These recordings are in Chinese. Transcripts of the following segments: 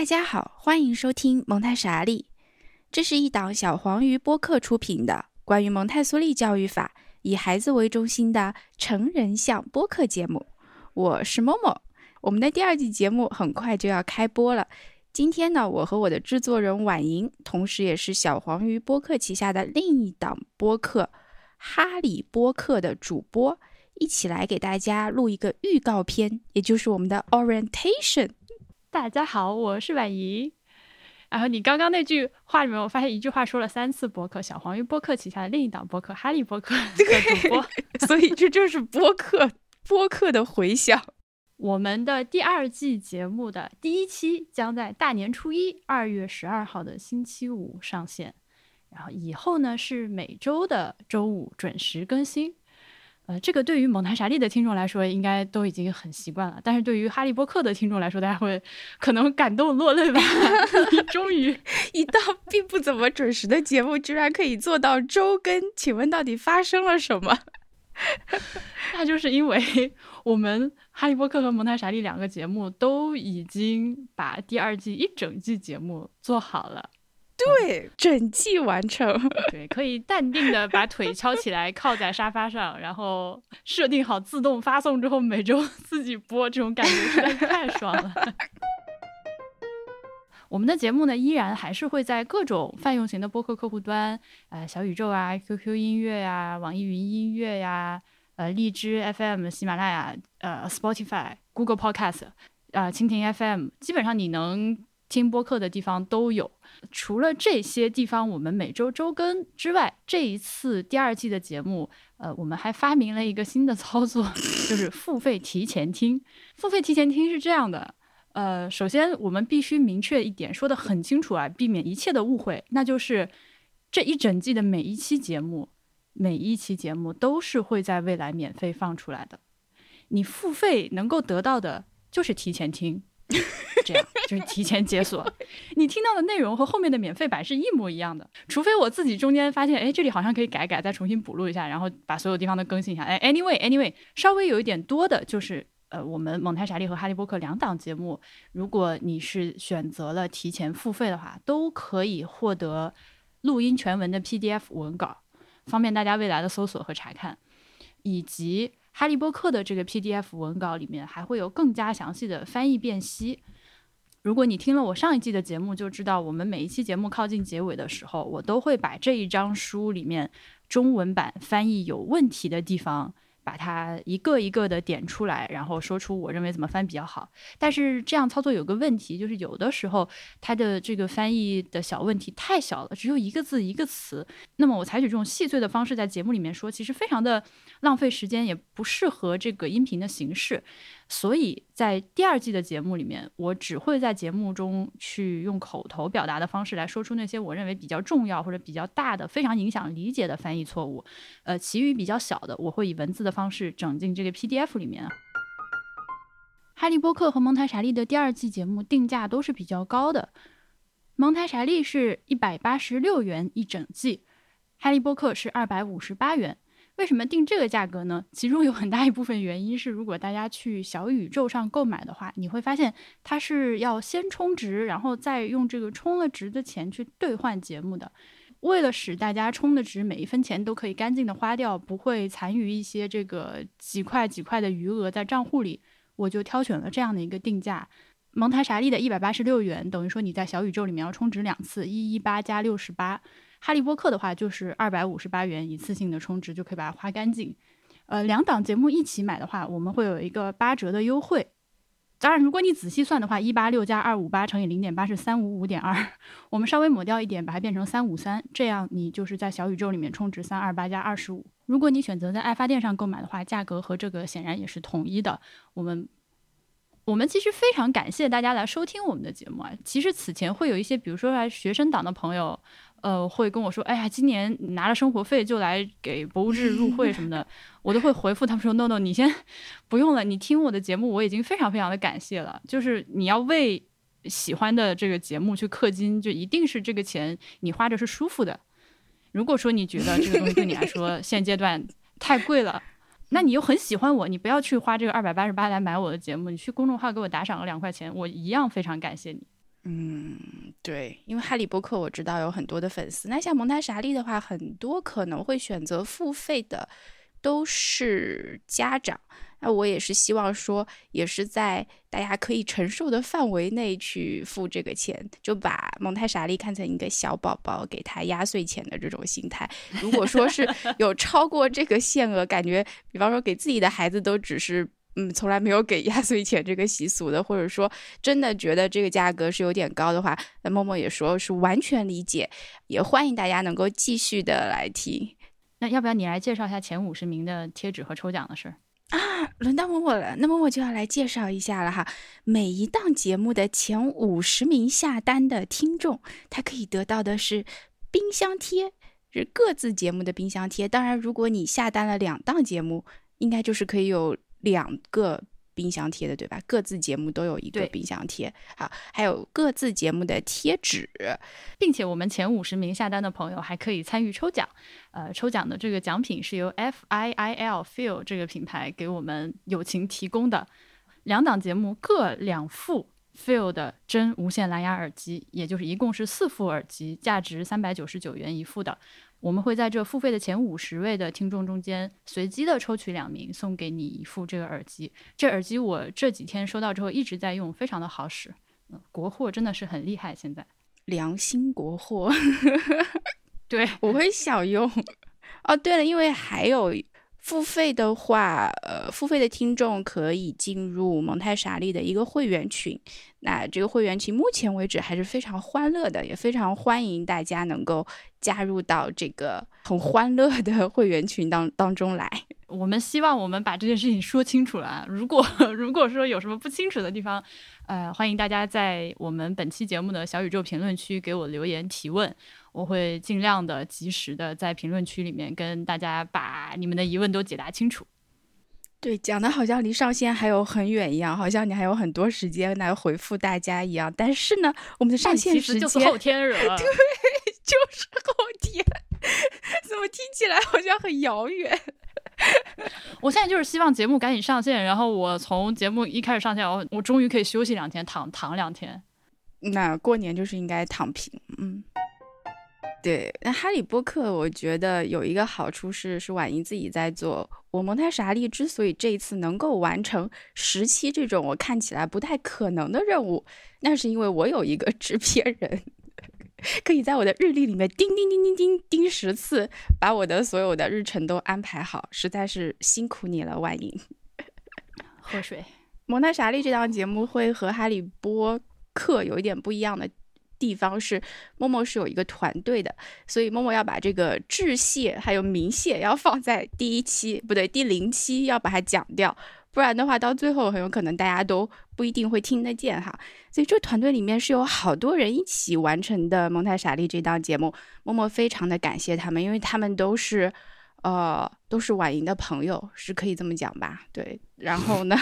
大家好，欢迎收听蒙太傻利。这是一档小黄鱼播客出品的关于蒙太梭利教育法、以孩子为中心的成人向播客节目。我是某某，我们的第二季节目很快就要开播了。今天呢，我和我的制作人婉莹，同时也是小黄鱼播客旗下的另一档播客《哈利播客》的主播，一起来给大家录一个预告片，也就是我们的 orientation。大家好，我是婉怡。然后你刚刚那句话里面，我发现一句话说了三次播客，小黄鱼播客旗下的另一档播客《哈利播客》的主播，所以这就是播客播客的回响。我们的第二季节目的第一期将在大年初一，二月十二号的星期五上线。然后以后呢是每周的周五准时更新。呃，这个对于蒙台傻利的听众来说，应该都已经很习惯了。但是对于哈利波特的听众来说，大家会可能感动落泪吧？终于，一档并不怎么准时的节目，居然可以做到周更，请问到底发生了什么？那就是因为我们哈利波特和蒙台傻利两个节目都已经把第二季一整季节目做好了。对，整季完成。对，可以淡定的把腿翘起来，靠在沙发上，然后设定好自动发送之后，每周 自己播，这种感觉实在是太爽了。我们的节目呢，依然还是会在各种泛用型的播客客户端，呃，小宇宙啊，QQ 音乐呀，网易云音乐呀，呃，荔枝 FM、喜马拉雅、呃，Spotify、Google Podcast，啊，蜻蜓 FM，基本上你能听播客的地方都有。除了这些地方我们每周周更之外，这一次第二季的节目，呃，我们还发明了一个新的操作，就是付费提前听。付费提前听是这样的，呃，首先我们必须明确一点，说的很清楚啊，避免一切的误会，那就是这一整季的每一期节目，每一期节目都是会在未来免费放出来的。你付费能够得到的就是提前听。这样就是提前解锁，你听到的内容和后面的免费版是一模一样的，除非我自己中间发现，哎，这里好像可以改改，再重新补录一下，然后把所有地方都更新一下。哎，anyway，anyway，稍微有一点多的就是，呃，我们蒙太傻利和哈利波特两档节目，如果你是选择了提前付费的话，都可以获得录音全文的 PDF 文稿，方便大家未来的搜索和查看，以及。哈利波特的这个 PDF 文稿里面还会有更加详细的翻译辨析。如果你听了我上一季的节目，就知道我们每一期节目靠近结尾的时候，我都会把这一章书里面中文版翻译有问题的地方。把它一个一个的点出来，然后说出我认为怎么翻比较好。但是这样操作有个问题，就是有的时候它的这个翻译的小问题太小了，只有一个字一个词。那么我采取这种细碎的方式在节目里面说，其实非常的浪费时间，也不适合这个音频的形式。所以在第二季的节目里面，我只会在节目中去用口头表达的方式来说出那些我认为比较重要或者比较大的、非常影响理解的翻译错误。呃，其余比较小的，我会以文字的方式整进这个 PDF 里面。哈利波特和蒙台傻利的第二季节目定价都是比较高的，蒙台傻利是一百八十六元一整季，哈利波特是二百五十八元。为什么定这个价格呢？其中有很大一部分原因是，如果大家去小宇宙上购买的话，你会发现它是要先充值，然后再用这个充了值的钱去兑换节目的。为了使大家充的值每一分钱都可以干净的花掉，不会残余一些这个几块几块的余额在账户里，我就挑选了这样的一个定价：蒙台傻利的一百八十六元，等于说你在小宇宙里面要充值两次，一一八加六十八。哈利波特的话就是二百五十八元一次性的充值就可以把它花干净，呃，两档节目一起买的话，我们会有一个八折的优惠。当然，如果你仔细算的话，一八六加二五八乘以零点八是三五五点二，我们稍微抹掉一点，把它变成三五三，这样你就是在小宇宙里面充值三二八加二十五。如果你选择在爱发电上购买的话，价格和这个显然也是统一的。我们我们其实非常感谢大家来收听我们的节目啊。其实此前会有一些，比如说来学生党的朋友。呃，会跟我说，哎呀，今年拿了生活费就来给博物志入会什么的，我都会回复他们说，no no，你先不用了，你听我的节目，我已经非常非常的感谢了。就是你要为喜欢的这个节目去氪金，就一定是这个钱你花着是舒服的。如果说你觉得这个东西对你来说 现阶段太贵了，那你又很喜欢我，你不要去花这个二百八十八来买我的节目，你去公众号给我打赏个两块钱，我一样非常感谢你。嗯，对，因为哈利波特我知道有很多的粉丝，那像蒙太莎利的话，很多可能会选择付费的，都是家长。那我也是希望说，也是在大家可以承受的范围内去付这个钱，就把蒙太莎利看成一个小宝宝，给他压岁钱的这种心态。如果说是 有超过这个限额，感觉比方说给自己的孩子都只是。嗯，从来没有给压岁钱这个习俗的，或者说真的觉得这个价格是有点高的话，那默默也说是完全理解，也欢迎大家能够继续的来听。那要不要你来介绍一下前五十名的贴纸和抽奖的事儿啊？轮到默默了，那默默就要来介绍一下了哈。每一档节目的前五十名下单的听众，他可以得到的是冰箱贴，是各自节目的冰箱贴。当然，如果你下单了两档节目，应该就是可以有。两个冰箱贴的，对吧？各自节目都有一个冰箱贴，好，还有各自节目的贴纸，并且我们前五十名下单的朋友还可以参与抽奖。呃，抽奖的这个奖品是由 F I I L Feel 这个品牌给我们友情提供的两档节目各两副 Feel 的真无线蓝牙耳机，也就是一共是四副耳机，价值三百九十九元一副的。我们会在这付费的前五十位的听众中间随机的抽取两名，送给你一副这个耳机。这耳机我这几天收到之后一直在用，非常的好使。嗯，国货真的是很厉害，现在良心国货。对，我会小用。哦，对了，因为还有。付费的话，呃，付费的听众可以进入蒙太莎利的一个会员群。那这个会员群目前为止还是非常欢乐的，也非常欢迎大家能够加入到这个很欢乐的 会员群当当中来。我们希望我们把这件事情说清楚了。如果 如果说有什么不清楚的地方，呃，欢迎大家在我们本期节目的小宇宙评论区给我留言提问，我会尽量的及时的在评论区里面跟大家把你们的疑问都解答清楚。对，讲的好像离上线还有很远一样，好像你还有很多时间来回复大家一样。但是呢，我们的上线时间就是后天惹，对，就是后天，怎么听起来好像很遥远？我现在就是希望节目赶紧上线，然后我从节目一开始上线，我我终于可以休息两天，躺躺两天。那过年就是应该躺平，嗯。对，那哈利波特，我觉得有一个好处是，是婉莹自己在做。我蒙太莎利之所以这一次能够完成十期这种我看起来不太可能的任务，那是因为我有一个制片人。可以在我的日历里面叮叮叮叮叮叮十次，把我的所有的日程都安排好，实在是辛苦你了，婉莹。喝水。蒙太莎利这档节目会和哈利波特有一点不一样的地方是，默默是有一个团队的，所以默默要把这个致谢还有鸣谢要放在第一期，不对，第零期要把它讲掉。不然的话，到最后很有可能大家都不一定会听得见哈。所以这团队里面是有好多人一起完成的《蒙太莎利》这档节目，默默非常的感谢他们，因为他们都是，呃，都是婉莹的朋友，是可以这么讲吧？对。然后呢，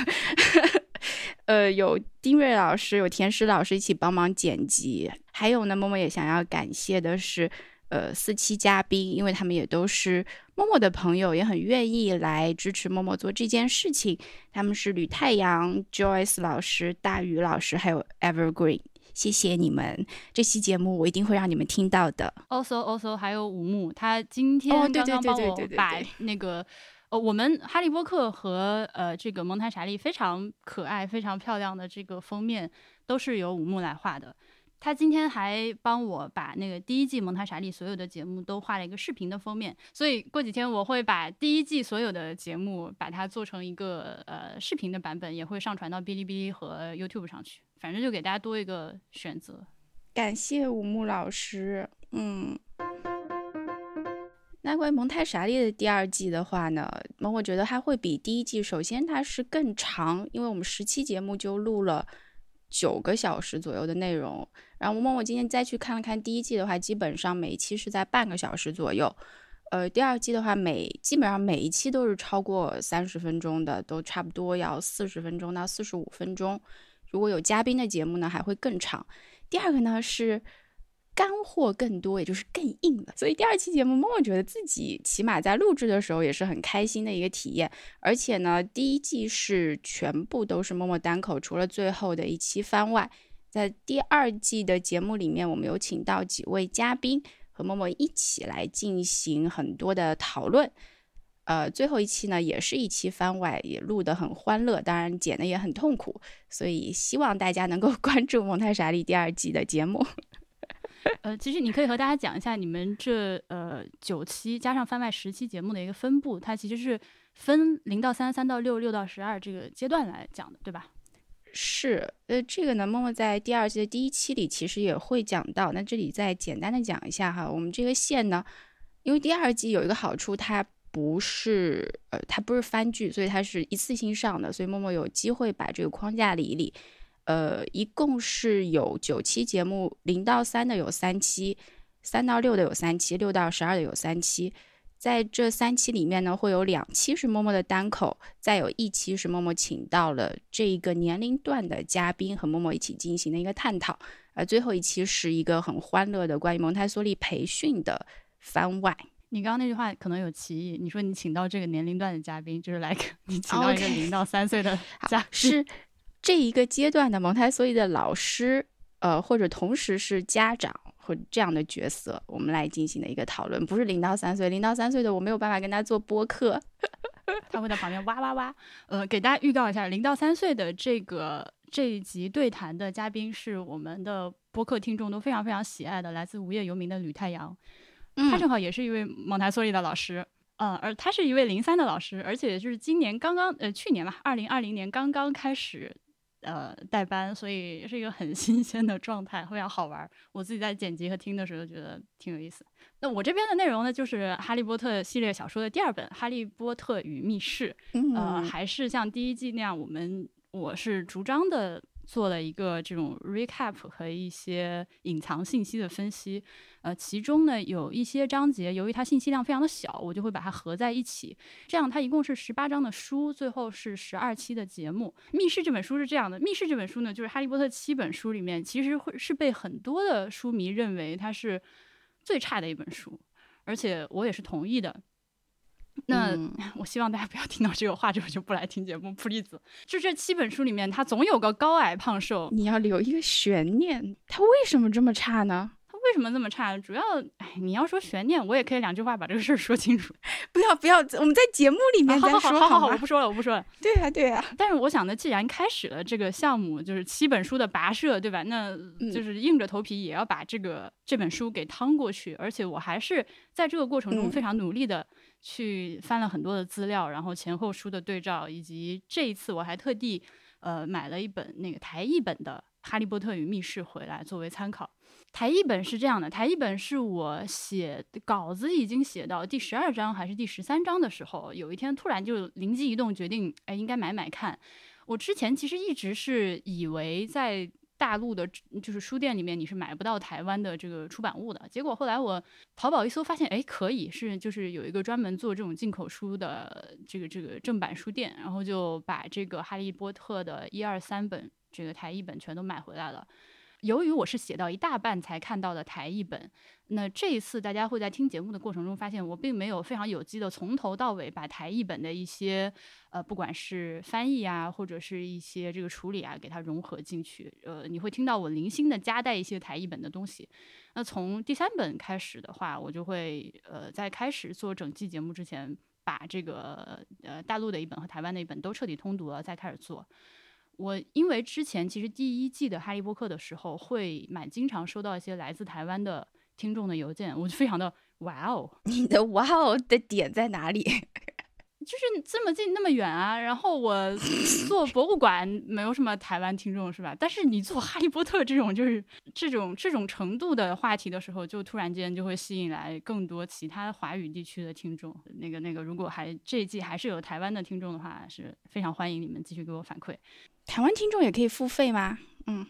呃，有丁瑞老师，有田诗老师一起帮忙剪辑，还有呢，默默也想要感谢的是。呃，四期嘉宾，因为他们也都是默默的朋友，也很愿意来支持默默做这件事情。他们是吕太阳、Joyce 老师、大宇老师，还有 Evergreen，谢谢你们。这期节目我一定会让你们听到的。Also Also，还有五木，他今天刚刚帮我把那个呃，我们哈利波特和呃这个蒙台莎利非常可爱、非常漂亮的这个封面，都是由五木来画的。他今天还帮我把那个第一季蒙太莎利所有的节目都画了一个视频的封面，所以过几天我会把第一季所有的节目把它做成一个呃视频的版本，也会上传到哔哩哔哩和 YouTube 上去。反正就给大家多一个选择。感谢武木老师。嗯，那关于蒙太莎利的第二季的话呢，那我觉得它会比第一季，首先它是更长，因为我们十期节目就录了。九个小时左右的内容，然后我默默今天再去看了看第一季的话，基本上每一期是在半个小时左右。呃，第二季的话，每基本上每一期都是超过三十分钟的，都差不多要四十分钟到四十五分钟。如果有嘉宾的节目呢，还会更长。第二个呢是。干货更多，也就是更硬了。所以第二期节目，默默觉得自己起码在录制的时候也是很开心的一个体验。而且呢，第一季是全部都是默默单口，除了最后的一期番外，在第二季的节目里面，我们有请到几位嘉宾和默默一起来进行很多的讨论。呃，最后一期呢，也是一期番外，也录得很欢乐，当然剪的也很痛苦，所以希望大家能够 关注蒙太莎利第二季的节目。呃，其实你可以和大家讲一下你们这呃九期加上番外十期节目的一个分布，它其实是分零到三、三到六、六到十二这个阶段来讲的，对吧？是，呃，这个呢，默默在第二季的第一期里其实也会讲到，那这里再简单的讲一下哈，我们这个线呢，因为第二季有一个好处，它。不是，呃，它不是番剧，所以它是一次性上的，所以默默有机会把这个框架理一理。呃，一共是有九期节目，零到三的有三期，三到六的有三期，六到十二的有三期。在这三期里面呢，会有两期是默默的单口，再有一期是默默请到了这一个年龄段的嘉宾和默默一起进行的一个探讨。而最后一期是一个很欢乐的关于蒙台梭利培训的番外。你刚刚那句话可能有歧义，你说你请到这个年龄段的嘉宾，就是来 你请到一个零到三岁的 嘉宾，是这一个阶段的蒙台梭利的老师，呃，或者同时是家长或这样的角色，我们来进行的一个讨论，不是零到三岁，零到三岁的我没有办法跟他做播客，他会在旁边哇哇哇。呃，给大家预告一下，零到三岁的这个这一集对谈的嘉宾是我们的播客听众都非常非常喜爱的，来自无业游民的吕太阳。他正好也是一位蒙台梭利的老师，嗯，而他是一位零三的老师，而且就是今年刚刚，呃，去年吧，二零二零年刚刚开始，呃，代班，所以是一个很 新鲜的状态，非常好玩。我自己在剪辑和听的时候觉得挺有意思。那我这边的内容呢，就是《哈利波特》系列小说的第二本《哈利波特与密室》，呃，还是像第一季那样，我们我是逐章的。做了一个这种 recap 和一些隐藏信息的分析，呃，其中呢有一些章节，由于它信息量非常的小，我就会把它合在一起，这样它一共是十八章的书，最后是十二期的节目。密室这本书是这样的，密室这本书呢，就是哈利波特七本书里面，其实会是被很多的书迷认为它是最差的一本书，而且我也是同意的。那 我希望大家不要听到这个话之后就不来听节目。普利子，就这七本书里面，它总有个高矮胖瘦，你要留一个悬念，它为什么这么差呢？为什么这么差？主要，哎，你要说悬念，我也可以两句话把这个事儿说清楚。不要不要，我们在节目里面再说好好好好，我不说了，我不说了。对呀对呀。但是我想呢，既然开始了这个项目，就是七本书的跋涉，对吧？那就是硬着头皮也要把这个这本书给趟过去。而且我还是在这个过程中非常努力的去翻了很多的资料，然后前后书的对照，以及这一次我还特地呃买了一本那个台译本的《哈利波特与密室》回来作为参考。台译本是这样的，台译本是我写稿子已经写到第十二章还是第十三章的时候，有一天突然就灵机一动，决定哎应该买买看。我之前其实一直是以为在大陆的，就是书店里面你是买不到台湾的这个出版物的。结果后来我淘宝一搜，发现哎可以，是就是有一个专门做这种进口书的这个这个正版书店，然后就把这个《哈利波特》的一二三本这个台译本全都买回来了。由于我是写到一大半才看到的台译本，那这一次大家会在听节目的过程中发现，我并没有非常有机的从头到尾把台译本的一些，呃，不管是翻译啊，或者是一些这个处理啊，给它融合进去。呃，你会听到我零星的加带一些台译本的东西。那从第三本开始的话，我就会呃，在开始做整季节目之前，把这个呃大陆的一本和台湾的一本都彻底通读了，再开始做。我因为之前其实第一季的《哈利波特》的时候，会蛮经常收到一些来自台湾的听众的邮件，我就非常的哇哦！你的哇哦的点在哪里？就是这么近那么远啊！然后我 做博物馆没有什么台湾听众是吧？但是你做《哈利波特》这种就是这种这种程度的话题的时候，就突然间就会吸引来更多其他华语地区的听众。那个那个，如果还这一季还是有台湾的听众的话，是非常欢迎你们继续给我反馈。台湾听众也可以付费吗？嗯，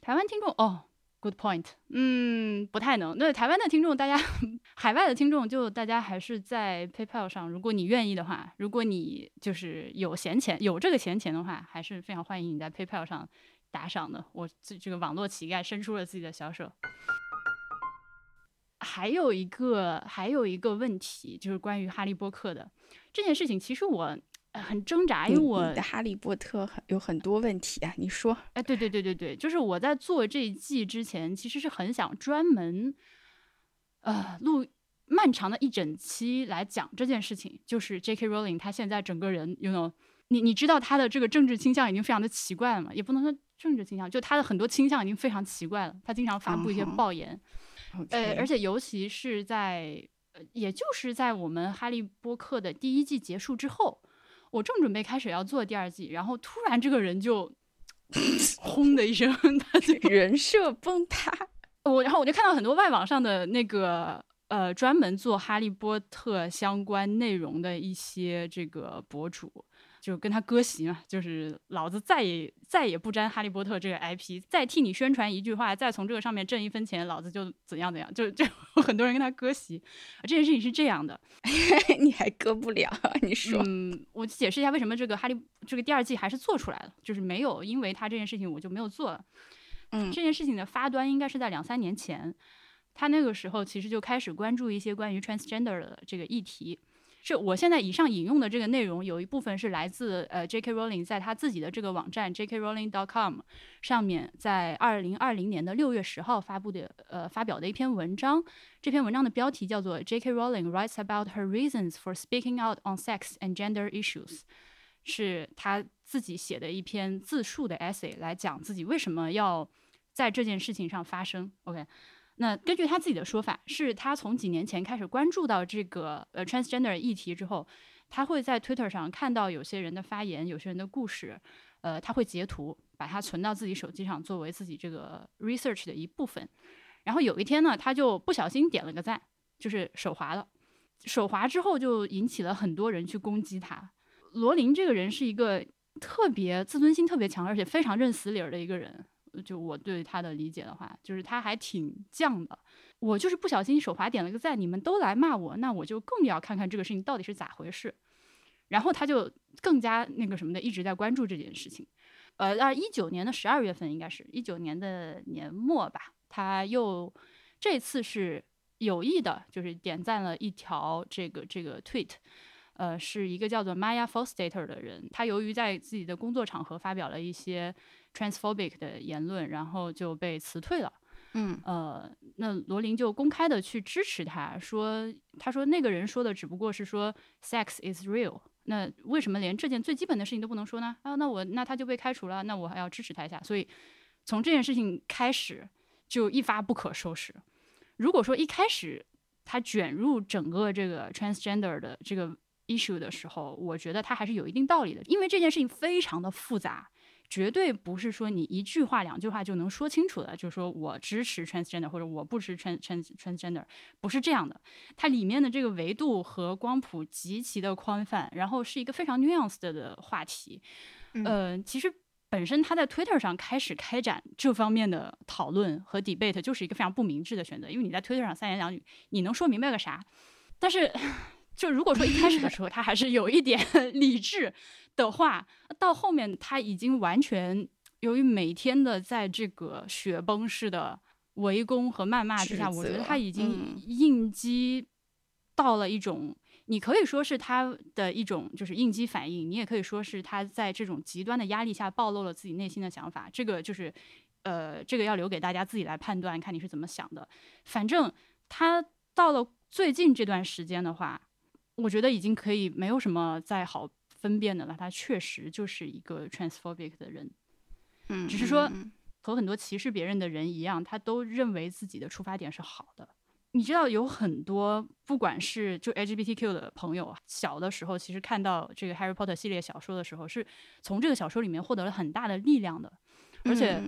台湾听众哦，good point。嗯，不太能。那台湾的听众，大家 海外的听众，就大家还是在 PayPal 上，如果你愿意的话，如果你就是有闲钱，有这个闲钱的话，还是非常欢迎你在 PayPal 上打赏的。我这这个网络乞丐伸出了自己的小手。还有一个还有一个问题，就是关于哈利波特的这件事情，其实我。很挣扎，因为我的《哈利波特》有很多问题啊。你说，哎，对对对对对，就是我在做这一季之前，其实是很想专门，呃，录漫长的一整期来讲这件事情。就是 J.K. Rowling 他现在整个人，you know，你你知道他的这个政治倾向已经非常的奇怪了嘛？也不能说政治倾向，就他的很多倾向已经非常奇怪了。他经常发布一些暴言，呃，而且尤其是在，呃，也就是在我们《哈利波特》的第一季结束之后。我正准备开始要做第二季，然后突然这个人就轰的一声，他就 人设崩塌。我然后我就看到很多外网上的那个呃专门做哈利波特相关内容的一些这个博主。就跟他割席嘛，就是老子再也再也不沾哈利波特这个 IP，再替你宣传一句话，再从这个上面挣一分钱，老子就怎样怎样，就就 很多人跟他割席。这件事情是这样的，你还割不了？你说？嗯，我解释一下为什么这个哈利这个第二季还是做出来了，就是没有因为他这件事情我就没有做了。嗯，这件事情的发端应该是在两三年前，他那个时候其实就开始关注一些关于 transgender 的这个议题。是我现在以上引用的这个内容，有一部分是来自呃 J.K. Rowling 在他自己的这个网站 J.K.Rowling.com 上面，在二零二零年的六月十号发布的呃发表的一篇文章。这篇文章的标题叫做 J.K. Rowling writes about her reasons for speaking out on sex and gender issues，是他自己写的一篇自述的 essay，来讲自己为什么要在这件事情上发声。OK。那根据他自己的说法，是他从几年前开始关注到这个呃 transgender 议题之后，他会在 Twitter 上看到有些人的发言，有些人的故事，呃，他会截图，把它存到自己手机上，作为自己这个 research 的一部分。然后有一天呢，他就不小心点了个赞，就是手滑了，手滑之后就引起了很多人去攻击他。罗琳这个人是一个特别自尊心特别强，而且非常认死理儿的一个人。就我对他的理解的话，就是他还挺犟的。我就是不小心手滑点了个赞，你们都来骂我，那我就更要看看这个事情到底是咋回事。然后他就更加那个什么的，一直在关注这件事情。呃，那一九年的十二月份，应该是一九年的年末吧，他又这次是有意的，就是点赞了一条这个这个 tweet。呃，是一个叫做 Maya Foster 的人，他由于在自己的工作场合发表了一些 transphobic 的言论，然后就被辞退了。嗯，呃，那罗琳就公开的去支持他，说，他说那个人说的只不过是说 sex is real，那为什么连这件最基本的事情都不能说呢？啊，那我那他就被开除了，那我还要支持他一下。所以从这件事情开始就一发不可收拾。如果说一开始他卷入整个这个 transgender 的这个。issue 的时候，我觉得他还是有一定道理的，因为这件事情非常的复杂，绝对不是说你一句话两句话就能说清楚的。就是说我支持 transgender 或者我不支持 trans trans transgender，不是这样的。它里面的这个维度和光谱极其的宽泛，然后是一个非常 nuanced 的话题。呃，其实本身他在 Twitter 上开始开展这方面的讨论和 debate，就是一个非常不明智的选择，因为你在 Twitter 上三言两语，你能说明白个啥？但是。就如果说一开始的时候他还是有一点 理智的话，到后面他已经完全由于每天的在这个雪崩式的围攻和谩骂之下，我觉得他已经应激到了一种，你可以说是他的一种就是应激反应，你也可以说是他在这种极端的压力下暴露了自己内心的想法。这个就是呃，这个要留给大家自己来判断，看你是怎么想的。反正他到了最近这段时间的话。我觉得已经可以没有什么再好分辨的了，他确实就是一个 transphobic 的人，嗯，只是说和很多歧视别人的人一样，他都认为自己的出发点是好的。你知道有很多不管是就 LGBTQ 的朋友，小的时候其实看到这个 Harry Potter 系列小说的时候，是从这个小说里面获得了很大的力量的。而且，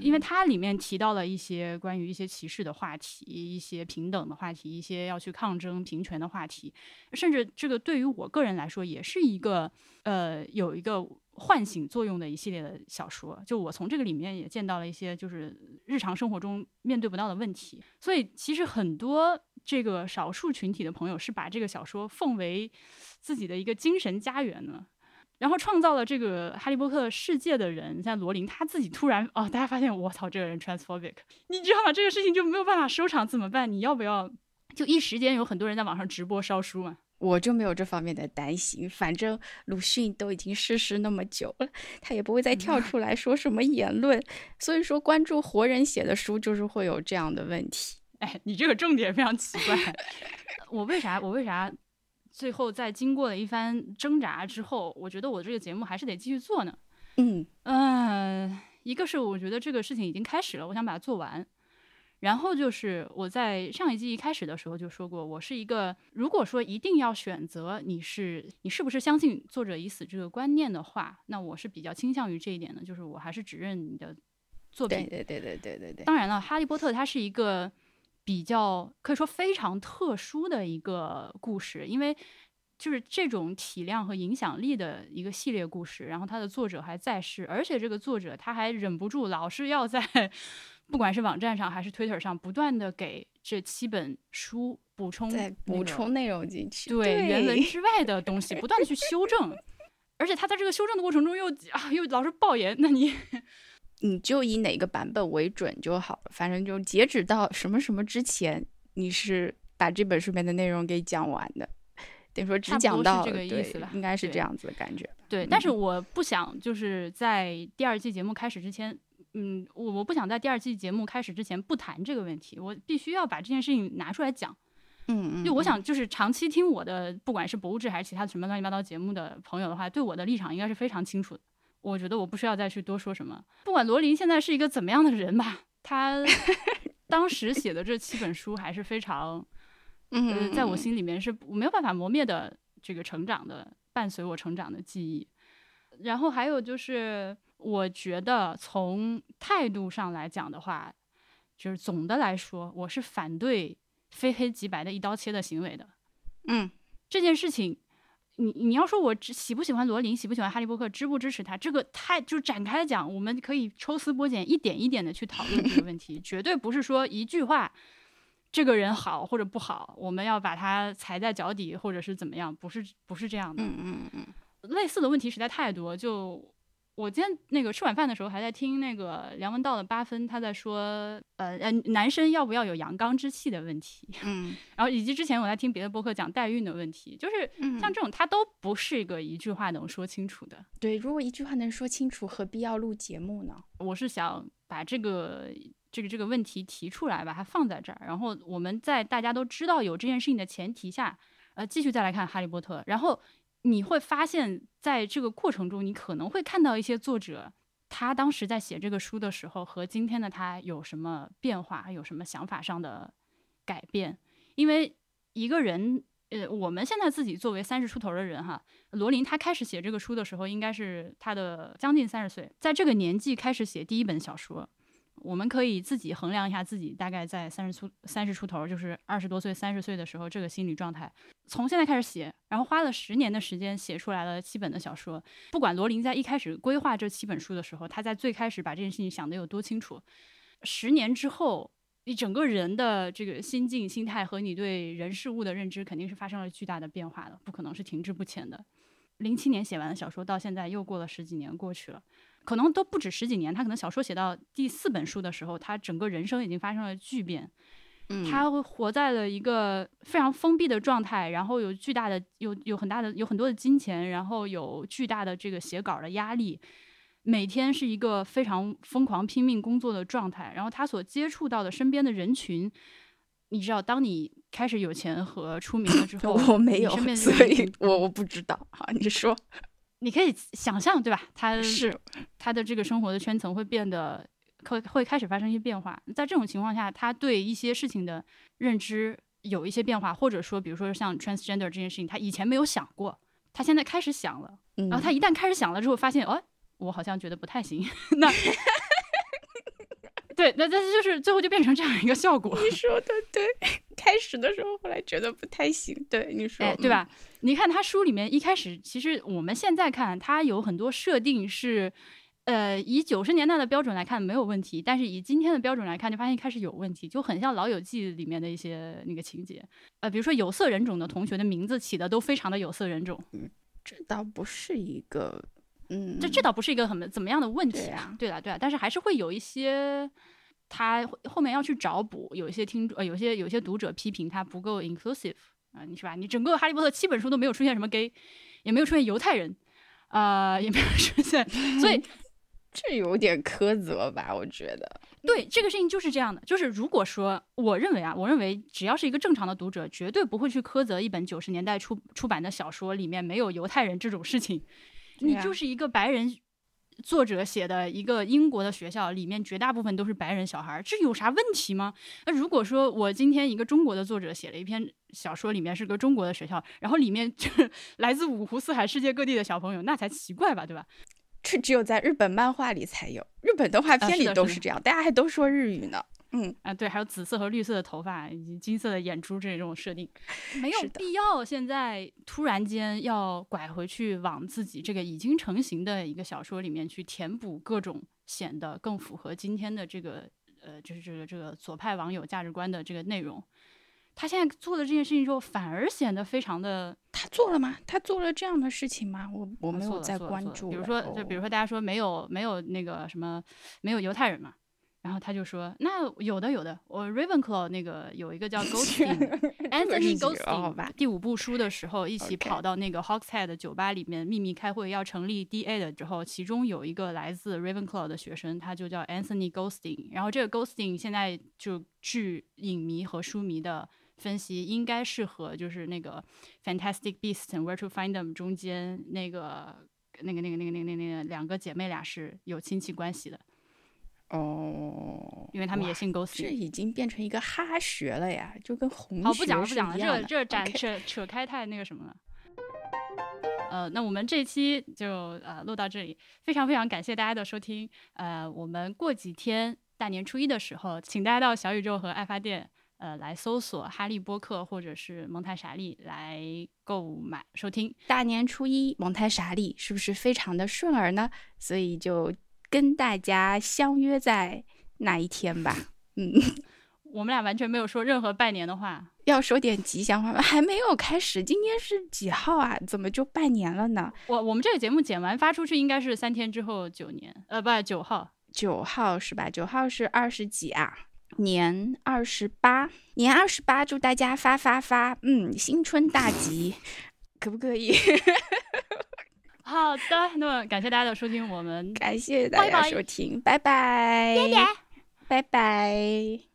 因为它里面提到了一些关于一些歧视的话题，一些平等的话题，一些要去抗争平权的话题，甚至这个对于我个人来说，也是一个呃有一个唤醒作用的一系列的小说。就我从这个里面也见到了一些就是日常生活中面对不到的问题。所以其实很多这个少数群体的朋友是把这个小说奉为自己的一个精神家园呢。然后创造了这个哈利波特世界的人，像罗琳，他自己突然哦，大家发现我操，这个人 transphobic，你知道吗？这个事情就没有办法收场，怎么办？你要不要？就一时间有很多人在网上直播烧书嘛。我就没有这方面的担心。反正鲁迅都已经逝世那么久了，他也不会再跳出来说什么言论。所以说，关注活人写的书，就是会有这样的问题。哎，你这个重点非常奇怪。我为啥？我为啥？最后在经过了一番挣扎之后，我觉得我这个节目还是得继续做呢。嗯嗯，一个是我觉得这个事情已经开始了，我想把它做完。然后就是我在上一季一开始的时候就说过，我是一个如果说一定要选择你是你是不是相信作者已死这个观念的话，那我是比较倾向于这一点的，就是我还是只认你的作品。对对对对对对对。当然了，《哈利波特》它是一个比较可以说非常特殊的一个故事，因为就是这种体量和影响力的一个系列故事，然后它的作者还在世，而且这个作者他还忍不住老是要在。不管是网站上还是 Twitter 上，不断的给这七本书补充、补充内容进去，对原文之外的东西，不断的去修正，而且他在这个修正的过程中又啊又老是爆言，那你你就以哪个版本为准就好了，反正就截止到什么什么之前，你是把这本书里面的内容给讲完的，等于说只讲到这个意思了，应该是这样子的感觉。对，但是我不想就是在第二季节目开始之前。嗯，我我不想在第二季节目开始之前不谈这个问题，我必须要把这件事情拿出来讲。嗯嗯，就我想，就是长期听我的，不管是博物志还是其他什么乱七八糟节目的朋友的话，对我的立场应该是非常清楚的。我觉得我不需要再去多说什么。不管罗琳现在是一个怎么样的人吧，他 当时写的这七本书还是非常，嗯，在我心里面是没有办法磨灭的这个成长的，伴随我成长的记忆。然后还有就是。我觉得从态度上来讲的话，就是总的来说，我是反对非黑即白的一刀切的行为的。嗯，这件事情，你你要说我喜不喜欢罗琳，喜不喜欢哈利波特，支不支持他，这个太就展开讲，我们可以抽丝剥茧，一点一点的去讨论这个问题，绝对不是说一句话，这个人好或者不好，我们要把他踩在脚底或者是怎么样，不是不是这样的。嗯嗯嗯，类似的问题实在太多，就。我今天那个吃晚饭的时候还在听那个梁文道的八分，他在说，呃呃，男生要不要有阳刚之气的问题，嗯，然后以及之前我在听别的播客讲代孕的问题，就是像这种，他都不是一个一句话能说清楚的。对，如果一句话能说清楚，何必要录节目呢？我是想把这个这个这个问题提出来，把它放在这儿，然后我们在大家都知道有这件事情的前提下，呃，继续再来看《哈利波特》，然后。你会发现在这个过程中，你可能会看到一些作者，他当时在写这个书的时候和今天的他有什么变化，有什么想法上的改变。因为一个人，呃，我们现在自己作为三十出头的人哈，罗琳他开始写这个书的时候，应该是他的将近三十岁，在这个年纪开始写第一本小说。我们可以自己衡量一下自己大概在三十出三十出头，就是二十多岁、三十岁的时候，这个心理状态。从现在开始写，然后花了十年的时间写出来了七本的小说。不管罗琳在一开始规划这七本书的时候，他在最开始把这件事情想得有多清楚，十年之后，你整个人的这个心境、心态和你对人事物的认知肯定是发生了巨大的变化的，不可能是停滞不前的。零七年写完的小说，到现在又过了十几年过去了。可能都不止十几年，他可能小说写到第四本书的时候，他整个人生已经发生了巨变。嗯，他活在了一个非常封闭的状态，然后有巨大的、有有很大的、有很多的金钱，然后有巨大的这个写稿的压力，每天是一个非常疯狂拼命工作的状态。然后他所接触到的身边的人群，你知道，当你开始有钱和出名了之后，我没有，所以我我不知道。好，你说。你可以想象，对吧？他是他的这个生活的圈层会变得会会开始发生一些变化。在这种情况下，他对一些事情的认知有一些变化，或者说，比如说像 transgender 这件事情，他以前没有想过，他现在开始想了。然后他一旦开始想了之后，发现，哦，我好像觉得不太行。那对，那但是就是最后就变成这样一个效果。你说的对，开始的时候后来觉得不太行。对，你说，对吧？你看他书里面一开始，其实我们现在看他有很多设定是，呃，以九十年代的标准来看没有问题，但是以今天的标准来看，就发现开始有问题，就很像《老友记》里面的一些那个情节。呃，比如说有色人种的同学的名字起的都非常的有色人种。嗯，这倒不是一个。嗯，这这倒不是一个很怎么样的问题啊，对了对了，但是还是会有一些，他后面要去找补，有一些听呃，有些有些读者批评他不够 inclusive，啊，你是吧？你整个哈利波特七本书都没有出现什么 gay，也没有出现犹太人，呃，也没有出现，所以 这有点苛责吧？我觉得。对这个事情就是这样的，就是如果说我认为啊，我认为只要是一个正常的读者，绝对不会去苛责一本九十年代出出版的小说里面没有犹太人这种事情。你就是一个白人作者写的一个英国的学校，里面绝大部分都是白人小孩，这有啥问题吗？那如果说我今天一个中国的作者写了一篇小说，里面是个中国的学校，然后里面就是 来自五湖四海、世界各地的小朋友，那才奇怪吧，对吧？这只有在日本漫画里才有，日本动画片里都是这样，大家还都说日语呢。嗯啊，对，还有紫色和绿色的头发以及金色的眼珠这种设定，没有必要现在突然间要拐回去往自己这个已经成型的一个小说里面去填补各种显得更符合今天的这个呃，就是这个这个左派网友价值观的这个内容。他现在做的这件事情之后，反而显得非常的。他做了吗？他做了这样的事情吗？我我没有在关注。比如说，就比如说，大家说没有没有那个什么，没有犹太人嘛。然后他就说：“那有的有的，我 Ravenclaw 那个有一个叫 Ghosting，Anthony Ghosting，第五部书的时候一起跑到那个 Hogshead 酒吧里面秘密开会，要成立 DA 的时候，其中有一个来自 Ravenclaw 的学生，他就叫 Anthony Ghosting。然后这个 Ghosting 现在就据影迷和书迷的分析，应该是和就是那个 Fantastic Beasts and Where to Find Them 中间那个那个那个那个那个那个两个姐妹俩是有亲戚关系的。”哦，因为他们也姓 Ghost，这已经变成一个哈学了呀，就跟红好不讲了不讲了，这这展扯扯开太那个什么了。呃，那我们这期就呃录到这里，非常非常感谢大家的收听。呃，我们过几天大年初一的时候，请大家到小宇宙和爱发电呃来搜索哈利波特或者是蒙台傻利来购买收听。大年初一蒙台傻利是不是非常的顺耳呢？所以就。跟大家相约在那一天吧。嗯，我们俩完全没有说任何拜年的话，要说点吉祥话吗？还没有开始，今天是几号啊？怎么就拜年了呢？我我们这个节目剪完发出去应该是三天之后九年，呃，不，九号，九号是吧？九号是二十几啊？年二十八，年二十八，祝大家发发发，嗯，新春大吉，可不可以？好的，那么感谢大家的收听，我们感谢大家收听，拜拜，拜拜。